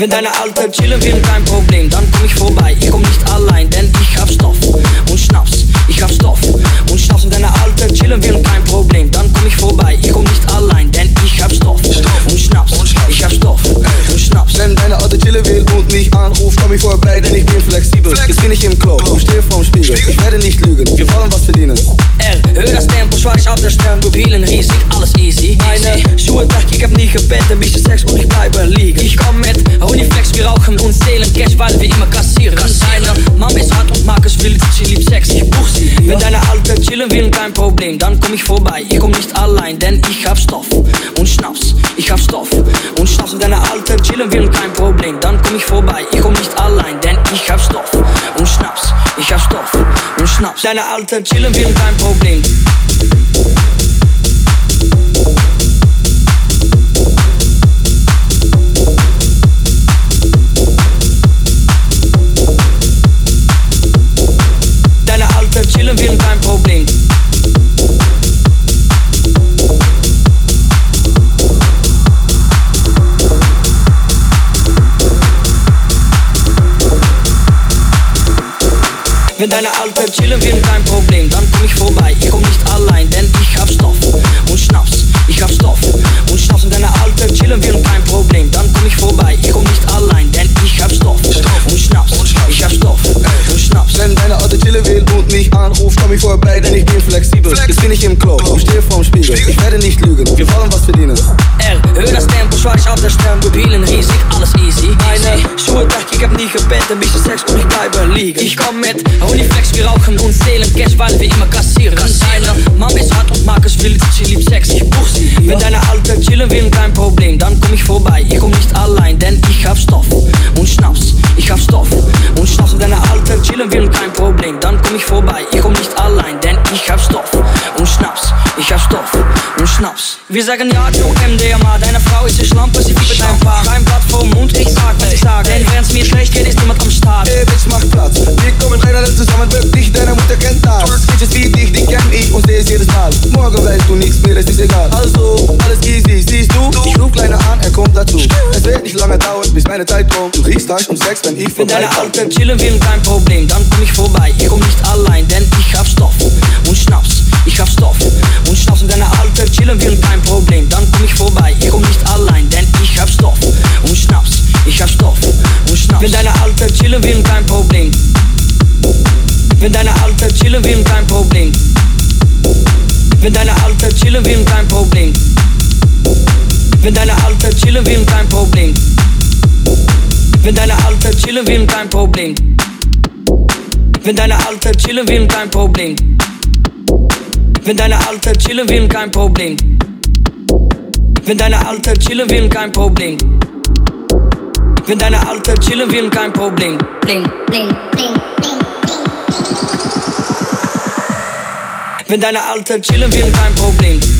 Wenn deine Alte chillen will, kein Problem, dann komm ich vorbei. Ich komm nicht allein, denn ich hab Stoff und Schnaps. Ich hab Stoff und Schnaps. Wenn deine Alte chillen will, kein Problem, dann komm ich vorbei. Ich komm nicht allein, denn ich hab Stoff und Schnaps. Ich hab Stoff und Schnaps. Wenn deine Alte chillen will und mich anruft, komm ich vorbei, denn ich bin flexibel. Jetzt bin ich im Club und stehe vorm Spiegel. Ich werde nicht lügen, wir wollen was verdienen. R, hör das Tempo, schwarz auf der Stern, Pupillen riesig, alles easy. Meine Immer kassieren. Deine Mama ist hart und mag es wild, sie liebt Sex, ich buch sie. Wenn deine Alte chillen will, kein Problem, dann komm ich vorbei. Ich komm nicht allein, denn ich hab Stoff und Schnaps. Ich hab Stoff und Schnaps. Wenn deine Alte chillen will, kein Problem, dann komm ich vorbei. Ich komm nicht allein, denn ich hab Stoff und Schnaps. Ich hab Stoff und Schnaps. Deine Alte chillen will, kein Problem. Wenn deine Alte chillen will, kein Problem, dann komm ich vorbei. Ich komm nicht allein, denn ich hab Stoff und Schnaps. Ich hab Stoff und Schnaps. Wenn deine Alte chillen will, kein Problem, dann komm ich vorbei. Ich komm nicht allein, denn ich hab Stoff und Schnaps. Ich hab Stoff und Schnaps. Wenn deine Alte chillen will und mich anruft, komm ich vorbei, denn ich bin flexibel. Jetzt bin ich im Club und stehe vorm Spiegel. Ich werde nicht lügen, wir wollen was verdienen. R, hör das Tempo, schwarz auf der Stern, Pupillen riesig, alles easy. Weg, ich hab nie gebeten, bisschen Sex und ich bleibe liegen. Ich komm mit Uniflex, wir rauchen und zählen Cash, weil wir immer kassieren. Deine Mama ist hart und mag es wild, sie liebt Sex, ich buch sie. Wenn deine Alte chillen will, kein Problem, dann komm ich vorbei. Ich komm nicht allein, denn ich hab Stoff und Schnaps. Ich hab Stoff und Schnaps. Deine Alte chillen will, kein Problem, dann komm ich vorbei. Ich komm nicht allein, denn ich hab Stoff und Schnaps. Ich hab Stoff und Schnaps. Wir sagen ja zu MDMA, deine Frau ist eine Schlampe, sie fiebt ein Paar. Kein Blatt vom Mund, ich sag. Denn wenn's mir schlecht geht, ist niemand am Start. Ey, Bitch, mach Platz. Wir kommen alle zusammen, wirklich, deine Mutter kennt das. Bitches wie dich, die kenn ich und seh es jedes Mal. Morgen weißt du nichts mehr, es ist egal. Also, alles easy, siehst du? Ich ruf Kleiner an, er kommt dazu. Es wird nicht lange dauern, bis meine Zeit kommt. Du riechst Tasch um Sex, wenn ich Wenn deine vorbeikomme. Alte chillen will, kein Problem, dann komm ich vorbei. Ich komm nicht allein, denn ich hab Stoff Will, kein Problem. Wenn deine Alte chillen will, kein Problem. Wenn deine Alte chillen will, kein Problem. Wenn deine Alte chillen will, kein Problem. Wenn deine Alte chillen will, kein Problem. Wenn deine Alte chillen will, kein Problem. Wenn deine Alte chillen will, kein Problem. Wenn deine Alte chillen will, kein Problem. Wenn deine Alte chillen will, kein Problem. bling, bling, bling, bling. Wenn deine Alte chillen will, kein Problem.